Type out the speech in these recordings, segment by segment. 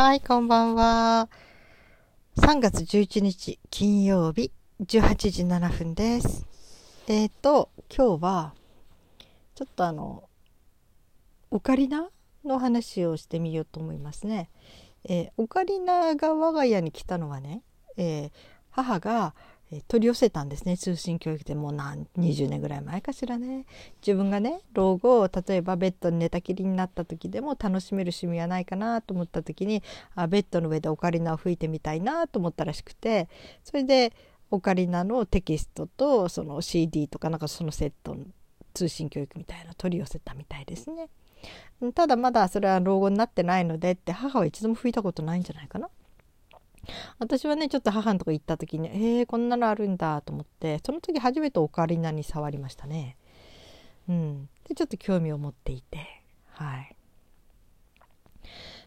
はい、こんばんは。3月11日金曜日18時7分です。えっ、ー、と、今日はちょっとあの、オカリナの話をしてみようと思いますね。えー、オカリナが我が家に来たのはね、えー、母が取り寄せたんですね通信教育でもう何20年ぐらい前かしらね自分がね老後例えばベッドに寝たきりになった時でも楽しめる趣味はないかなと思った時にあベッドの上でオカリナを吹いてみたいなと思ったらしくてそれでオカリナのテキストとその CD とかなんかそのセットの通信教育みたいな取り寄せたみたいですね。ただまだそれは老後になってないのでって母は一度も吹いたことないんじゃないかな。私はねちょっと母のとこ行った時にえー、こんなのあるんだと思ってその時初めてオカリナに触りましたね。うん、でちょっと興味を持っていてはい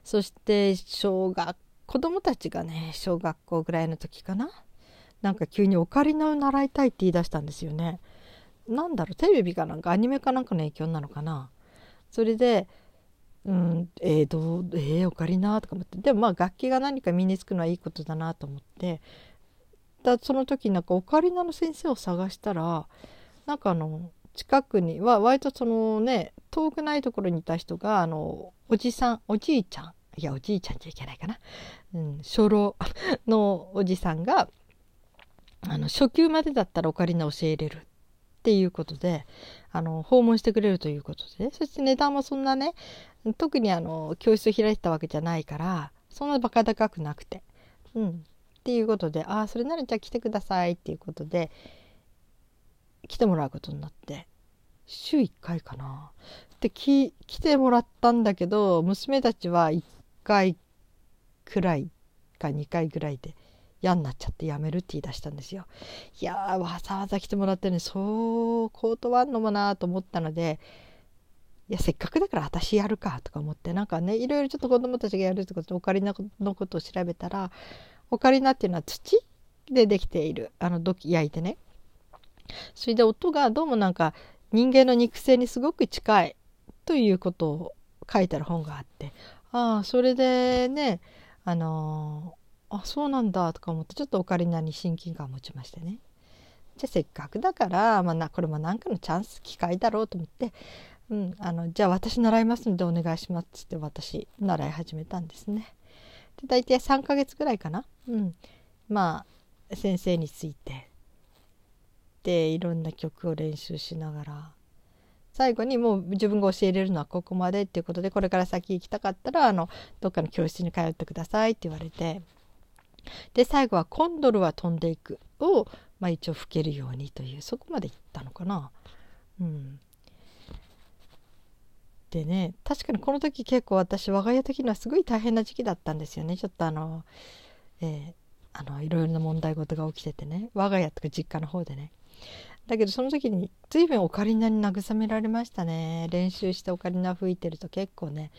そして小学子供たちがね小学校ぐらいの時かな？なんか急にオカリナを習いたいって言い出したんですよね。なんだろうテレビかなんかアニメかなんかの影響なのかな？それでうん、えー、どうえー、オカリナとか思って。でもまあ楽器が何か身につくのはいいことだなと思って。だその時なんかオカリナの先生を探したらなんかあの近くには割とそのね遠くないところにいた人があのおじさんおじいちゃんいやおじいちゃんじゃいけないかな、うん、初老 のおじさんがあの初級までだったらオカリナ教えれる。っていうことであの訪問してくれるということで、ね、そして値段もそんなね特にあの教室を開いてたわけじゃないからそんなバカ高くなくて、うん、っていうことでああそれならじゃあ来てくださいっていうことで来てもらうことになって。週1回かな。で来てもらったんだけど娘たちは1回くらいか2回ぐらいで嫌になっちゃってやめるって言い出したんですよ。いやわざわざ来てもらってねそう断るのもなと思ったのでいやせっかくだから私やるかとか思ってなんかねいろいろちょっと子供たちがやるってことでオカリナのことを調べたらオカリナっていうのは土でできているあの土器焼いてねそれで音がどうもなんか人間の肉声にすごく近いということを書いてある本があってああそれでねあのー、あそうなんだとか思ってちょっとオカリナに親近感を持ちましてね。じゃあせっかくだから、まあ、これも何かのチャンス機会だろうと思ってうん、あのじゃあ私習いますんでお願いしますっつって私習い始めたんですね。で大体3ヶ月ぐらいかな、うん、まあ先生についてでいろんな曲を練習しながら最後にもう自分が教えれるのはここまでっていうことでこれから先行きたかったらあのどっかの教室に通ってくださいって言われてで最後は「コンドルは飛んでいく」を、まあ、一応吹けるようにというそこまでいったのかな。うん。でね確かにこの時結構私我が家的にはすごい大変な時期だったんですよね。ちょっとあの、えー、あのいろいろな問題事が起きててね。我が家とか実家の方でね。だけどその時に随分オカリナに慰められましたね。練習してオカリナ吹いてると結構ね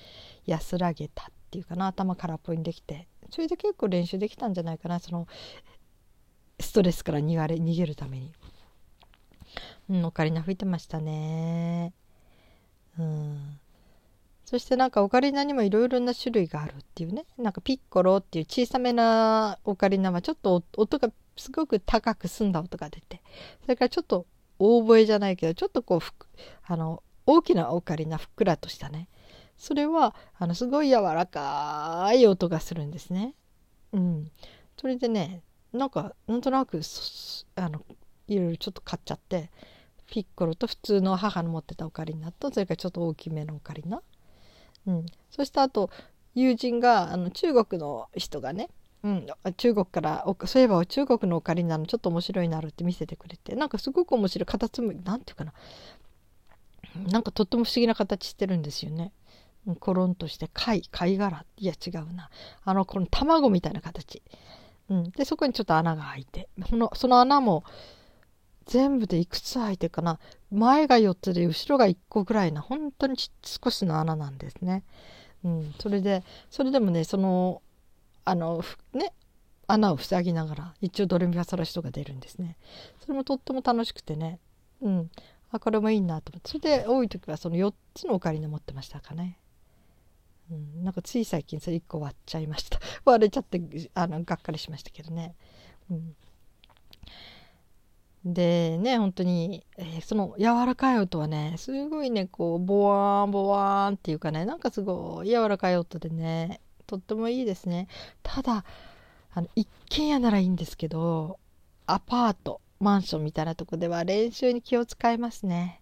安らげたっていうかな。頭空っぽにできて。それで結構練習できたんじゃないかな。そのストレスから逃げ逃げるために、うん、オカリナ吹いてましたね。うん。そしてなんかオカリナにもいろいろな種類があるっていうね。なんかピッコロっていう小さめなオカリナはちょっと音がすごく高く澄んだ音が出て。それからちょっと大声じゃないけどちょっとこうあの大きなオカリナふっくらとしたね。それはあのすごい柔らかい音がするんですね。うん、それでねなんかなんとなくあのいろいろちょっと買っちゃってピッコロと普通の母の持ってたオカリナとそれからちょっと大きめのオカリナ。うん、そしてあと友人があの中国の人がね、うん、中国からそういえば中国のオカリナのちょっと面白いなるって見せてくれてなんかすごく面白い形もなんていうかな。なんかとっても不思議な形してるんですよね。コロンとして貝貝殻。いや違うな。あのこの卵みたいな形、うん、でそこにちょっと穴が開いて。そのその穴も全部でいくつ開いてるかな。前が4つで後ろが1個ぐらいな。本当に少しの穴なんですね。うん、それでそれでもねそのあのね穴を塞ぎながら一応ドレミファソラシドが出るんですね。それもとっても楽しくてね、うん、あこれもいいなと思って。それで多い時はその4つのオカリナ持ってましたかね。うん、なんかつい最近それ1個割っちゃいました。割れちゃってあのがっかりしましたけどね。うん。でね本当に、えー、その柔らかい音はねすごいねこうボワーンボワーンっていうかねなんかすごい柔らかい音でねとってもいいですね。ただあの一軒家ならいいんですけどアパートマンションみたいなとこでは練習に気を使いますね。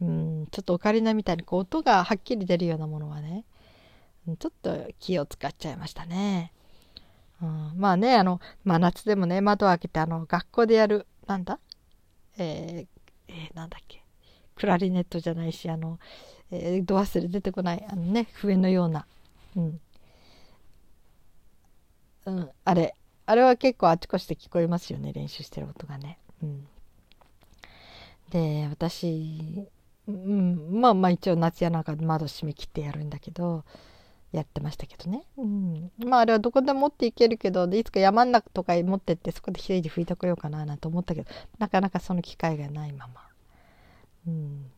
うんちょっとオカリナみたいにこう音がはっきり出るようなものはねちょっと気を使っちゃいましたね、うん、まあねあの真夏でもね窓を開けてあの学校でやるなんだ？えー、えー、なんだっけ？クラリネットじゃないしあの、えー、ド忘れ出てこないあのね笛のような、うん、うん、あれ。あれは結構あちこちで聞こえますよね練習してる音がね。うん、で私、うん、まあまあ一応夏やなんか窓閉め切ってやるんだけどやってましたけどね、うん、まああれはどこでも持っていけるけどいつか山ん中とか持ってってそこで一人で吹いてこようかななんて思ったけどなかなかその機会がないまま、うん、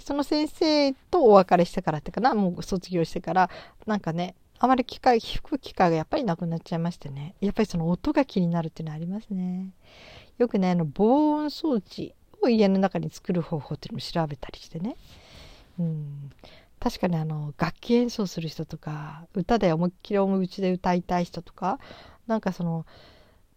その先生とお別れしてからってかなもう卒業してからなんかねあまり機会吹く機会がやっぱりなくなっちゃいましてね。やっぱりその音が気になるっていうのはありますね。よくねあの防音装置を家の中に作る方法っていうのを調べたりしてね。うん。確かにあの楽器演奏する人とか歌で思いっきり思うちで歌いたい人とかなんかその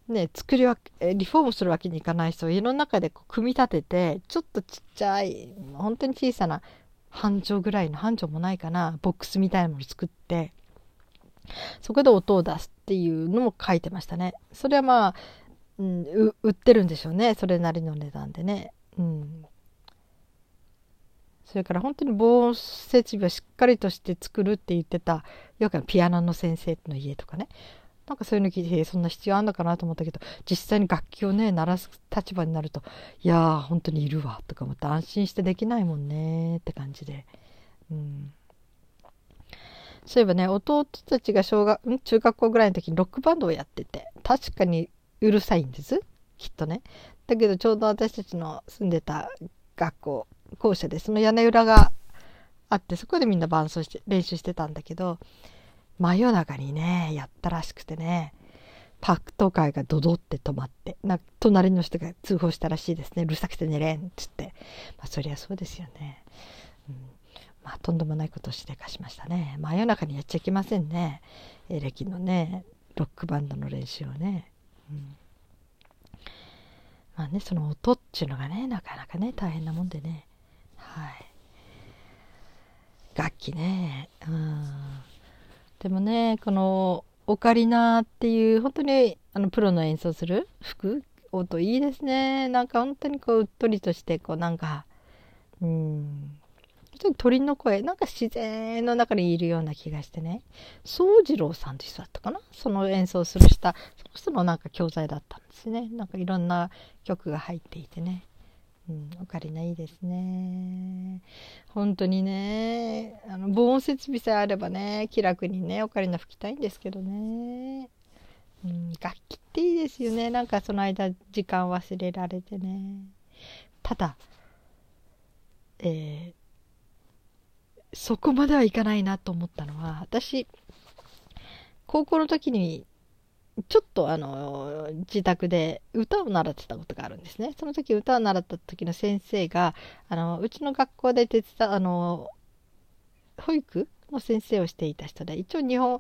ね作りわリフォームするわけにいかない人を家の中でこう組み立ててちょっとちっちゃい本当に小さな半畳ぐらいの半畳もないかなボックスみたいなものを作ってそこで音を出すっていうのも書いてましたね。それはまあ、うん、売ってるんでしょうねそれなりの値段でね。うんそれから本当に防音設備をしっかりとして作るって言ってたよくピアノの先生の家とかね。なんかそういうの聞いてそんな必要あんのかなと思ったけど実際に楽器をね鳴らす立場になるといやー本当にいるわとか思って安心してできないもんねって感じで、うん、そういえばね弟たちが小学中学校ぐらいの時にロックバンドをやってて確かにうるさいんです。きっとね。だけどちょうど私たちの住んでた学校校舎でその屋根裏があってそこでみんな伴奏して練習してたんだけど真夜中にねやったらしくてねパクトカーがドドって止まってな隣の人が通報したらしいですね。うるさくて寝れんっつって、まあ、そりゃそうですよね、うん、まあとんでもないことをしでかしましたね。真夜中にやっちゃいけませんね。エレキのねロックバンドの練習をね、うん、まあねその音っていうのがねなかなかね大変なもんでねはい楽器ね。うん。でもねこのオカリナっていう本当にあのプロの演奏する服音いいですね。なんか本当にこううっとりとしてこうなんかうん。鳥の声なんか自然の中にいるような気がしてね。宗次郎さんって人だったかな？その演奏するしたその人のなんか教材だったんですね。なんかいろんな曲が入っていてね。うん、オカリナいいですね。本当にね、あの防音設備さえあればね、気楽にね、オカリナ吹きたいんですけどね。うん、楽器っていいですよね。なんかその間時間忘れられてね。ただ、えー、そこまではいかないなと思ったのは、私、高校の時にちょっとあの自宅で歌を習ってたことがあるんですね。その時歌を習った時の先生があのうちの学校で手伝あの保育の先生をしていた人で一応日本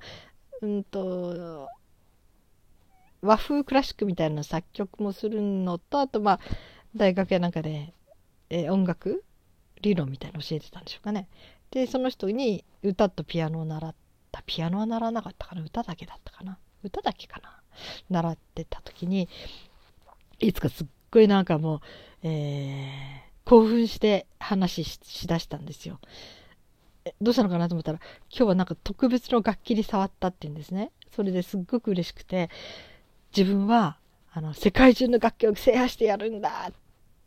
うんと和風クラシックみたいな作曲もするのとあとまあ大学やなんかで、えー、音楽理論みたいなの教えてたんでしょうかね。でその人に歌とピアノを習ったピアノは習わなかったかな歌だけだったかな。歌だけかな習ってた時にいつかすっごいなんかもう、えー、興奮して話ししだしたんですよ。どうしたのかなと思ったら今日はなんか特別の楽器に触ったって言うんですね。それですっごく嬉しくて自分はあの世界中の楽器を制覇してやるんだっ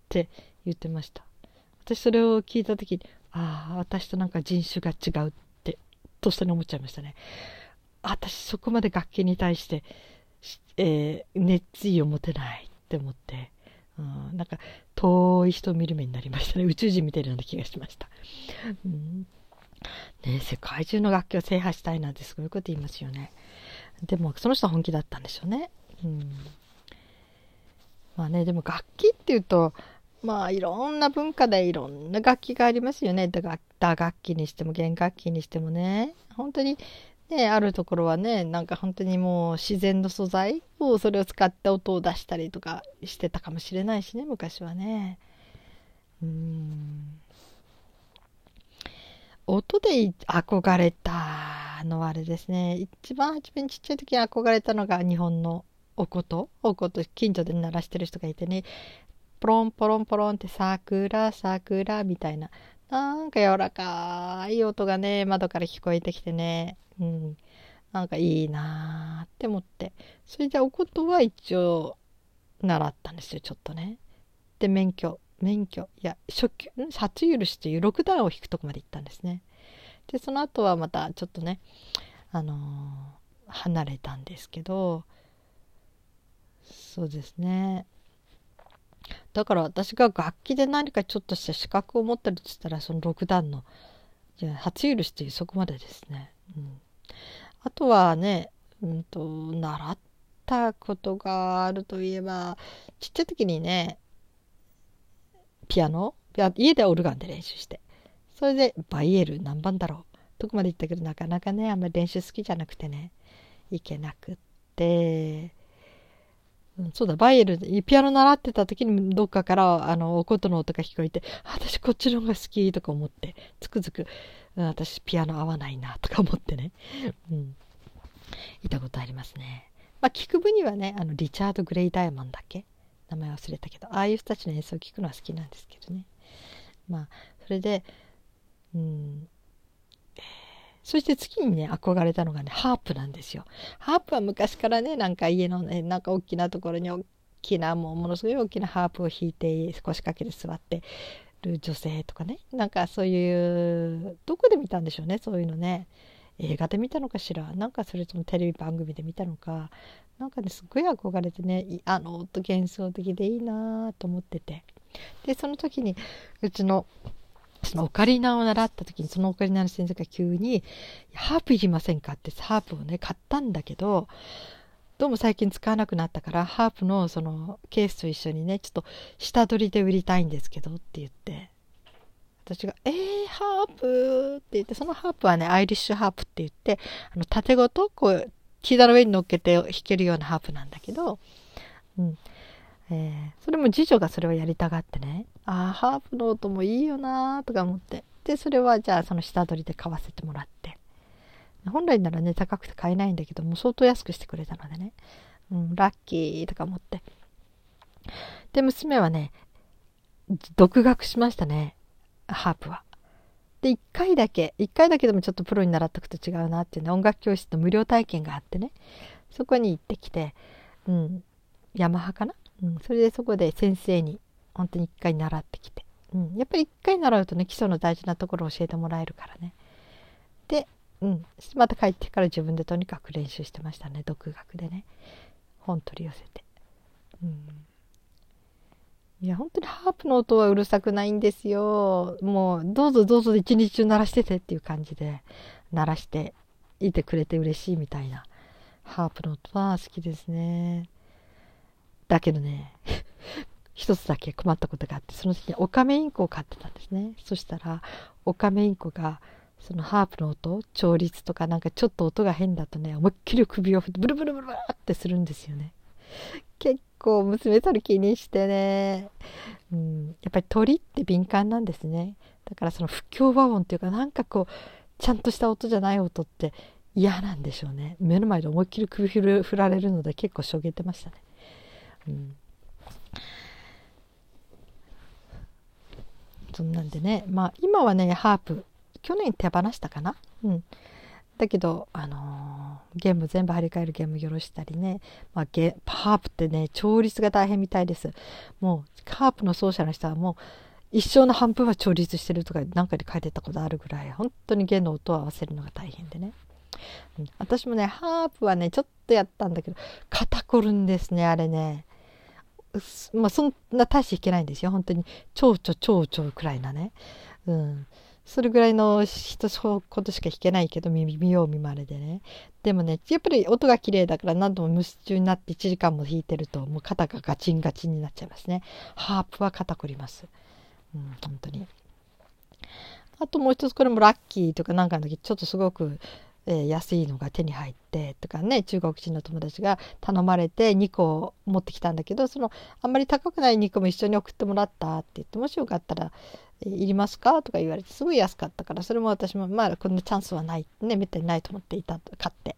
て言ってました。私それを聞いた時にああ私となんか人種が違うってとっさに思っちゃいましたね。私そこまで楽器に対して、えー、熱意を持てないって思って、うん、なんか遠い人を見る目になりましたね。宇宙人見てるような気がしました、うん、ね世界中の楽器を制覇したいなんてすごいこと言いますよね。でもその人は本気だったんでしょうね。うん、まあねでも楽器っていうとまあいろんな文化でいろんな楽器がありますよね。打楽器にしても弦楽器にしてもね。本当にねあるところはねなんか本当にもう自然の素材をそれを使って音を出したりとかしてたかもしれないしね昔はね。うん。音で憧れたのはあれですね。一番初めにちっちゃい時に憧れたのが日本のお琴。お琴近所で鳴らしてる人がいてね。ポロンポロンポロンって桜桜みたいな。なんか柔らかい音がね窓から聞こえてきてね。うん。なんかいいなーって思って。それでお琴は一応習ったんですよちょっとねで免許免許いや初級初許しという6段を引くとこまで行ったんですね。でその後はまたちょっとねあのー、離れたんですけど。そうですね。だから私が楽器で何かちょっとした資格を持ってるとしたらその6段の初許しというそこまでですね、うん、あとはね、うんと、習ったことがあるといえばちっちゃい時にねピアノ？家でオルガンで練習して。それでバイエル何番だろう？どこまで行ったけどなかなかねあんまり練習好きじゃなくてね行けなくって、そうだ、バイエルで、ピアノ習ってた時にどっかから、あの、お琴の音が聞こえて、私こっちの方が好きとか思って、つくづく、私ピアノ合わないなとか思ってね、うん、いたことありますね。まあ、聞く分にはね、あの、リチャード・グレイ・ダイヤモンだっけ？名前忘れたけど、ああいう人たちの演奏を聞くのは好きなんですけどね。まあ、それで、うん、そして次にね、憧れたのがね、ハープなんですよ。ハープは昔からね、なんか家のね、なんか大きなところに大きな、もうものすごい大きなハープを弾いて、腰掛けて座ってる女性とかね、なんかそういう、どこで見たんでしょうね、そういうのね。映画で見たのかしらなんかそれともテレビ番組で見たのかなんかねすっごい憧れてねあの音幻想的でいいなと思っててでその時にうちのそのオカリナを習った時にそのオカリナの先生が急に「ハープいりませんか?」ってハープをね買ったんだけどどうも最近使わなくなったからハープのそのケースと一緒にねちょっと下取りで売りたいんですけどって言って私が「えー、ハープ!」って言ってそのハープはねアイリッシュハープって言ってあの縦ごとこう膝の上に乗っけて弾けるようなハープなんだけど、うんえー、それも次女がそれをやりたがってねああハープの音もいいよなとか思って。でそれはじゃあその下取りで買わせてもらって。本来ならね高くて買えないんだけども相当安くしてくれたのでね、うん、ラッキーとか思って。で娘はね独学しましたね。ハープは。で1回だけ1回だけでもちょっとプロに習っとくと違うなっていうね音楽教室の無料体験があってね。そこに行ってきて、うん、ヤマハかな、うん、それでそこで先生に本当に一回習ってきて、うん、やっぱり一回習うとね基礎の大事なところを教えてもらえるからね。で、うん、また帰ってから自分でとにかく練習してましたね。独学でね。本取り寄せて、うん、いや本当にハープの音はうるさくないんですよ。もうどうぞどうぞ一日中鳴らしててっていう感じで鳴らしていてくれて嬉しいみたいなハープの音は好きですね。だけどね一つだけ困ったことがあってその時にオカメインコを飼ってたんですね。そしたらオカメインコがそのハープの音調律とかなんかちょっと音が変だとね思いっきり首を振ってブルブルブルブルってするんですよね。結構娘それ気にしてね、うん、やっぱり鳥って敏感なんですね。だからその不協和音っていうかなんかこうちゃんとした音じゃない音って嫌なんでしょうね。目の前で思いっきり首振られるので結構しょげてましたね、うん。そんなんでね。まあ今はねハープ去年手放したかな。うん。だけどあのー、ゲーム全部張り替えるゲームよろしたりね、まあ、ゲハープってね調律が大変みたいです。もうハープの奏者の人はもう一生の半分は調律してるとか何かで書いてたことあるぐらい。本当に弦の音を合わせるのが大変でね、うん、私もねハープはねちょっとやったんだけど肩こるんですねあれね。まあ、そんな大して弾けないんですよ。本当に蝶々蝶々くらいなね、うん、それぐらいの人ことしか弾けないけど見よう見まれでね。でもねやっぱり音が綺麗だから何度も無視中になって1時間も弾いてるともう肩がガチンガチンになっちゃいますね。ハープは肩こります。うん本当に。あともう一つこれもラッキーとかなんかの時ちょっとすごくえー、安いのが手に入ってとかね中国人の友達が頼まれて2個持ってきたんだけどそのあんまり高くない2個も一緒に送ってもらったって言ってもしよかったら「いりますか?」とか言われてすごい安かったからそれも私もまあこんなチャンスはない。ねめったにないと思っていた買って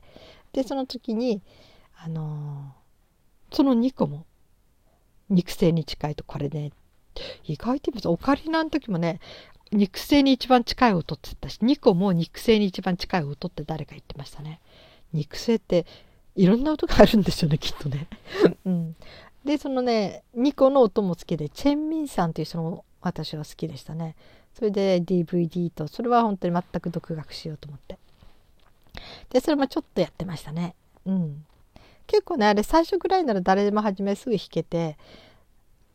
でその時にあのー、その2個も肉声に近いとこれね。意外と言いますオカリナの時もね肉声に一番近い音って言ったし2個も肉声に一番近い音って誰か言ってましたね。肉声っていろんな音があるんですよねきっとね、うん、でそのね2個の音も好きでチェンミンさんという人も私は好きでしたね。それで DVD とそれは本当に全く独学しようと思って。でそれもちょっとやってましたね。うん。結構ねあれ最初ぐらいなら誰でも初めすぐ弾けて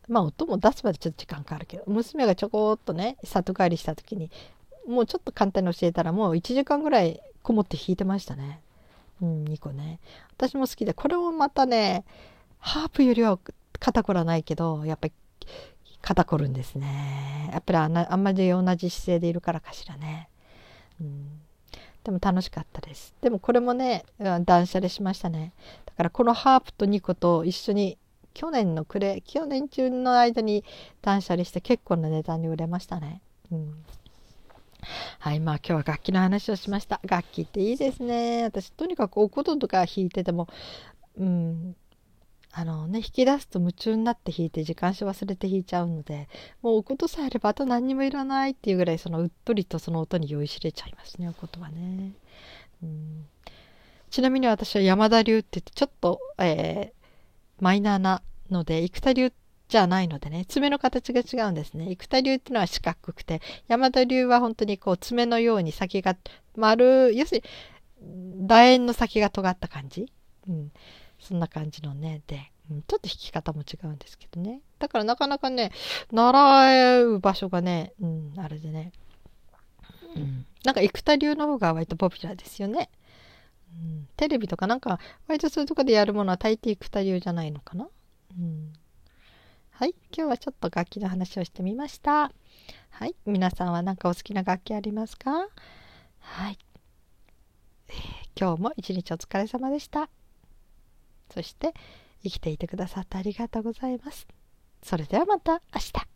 まあ音も出すまでちょっと時間かかるけど娘がちょこっとね里帰りした時にもうちょっと簡単に教えたらもう1時間ぐらいこもって弾いてましたね。うん、2個ね。私も好きで、これもまたね、ハープよりは肩こらないけど、やっぱり肩こるんですね。やっぱりあんまり同じ姿勢でいるからかしらね。うん、でも楽しかったです。でもこれもね、断捨離しましたね。だからこのハープと2個と一緒に去年の暮れ去年中の間に断捨離して結構な値段に売れましたね。うんはい、まあ今日は楽器の話をしました。楽器っていいですね。私とにかくお琴とか弾いてても、うん、あのね、引き出すと夢中になって弾いて時間し忘れて弾いちゃうので、もうお琴さえあればあと何にもいらないっていうぐらいそのうっとりとその音に酔いしれちゃいますね、お琴はね。うん、ちなみに私は山田流って言ってちょっと、えーマイナーなので、生田流じゃないのでね、爪の形が違うんですね。生田流っていうのは四角くて、山田流は本当にこう爪のように先が丸、要するに楕円の先が尖った感じ？うん。そんな感じのね、で、うん、ちょっと弾き方も違うんですけどね。だからなかなかね、習う場所がね、うん、あれでね、うん、なんか生田流の方が割とポピュラーですよね。テレビとかなんか割とそういうとこでやるものは大抵二流じゃないのかな、うん、はい今日はちょっと楽器の話をしてみました。はい皆さんは何かお好きな楽器ありますか？はい、今日も一日お疲れ様でした。そして生きていてくださってありがとうございます。それではまた明日。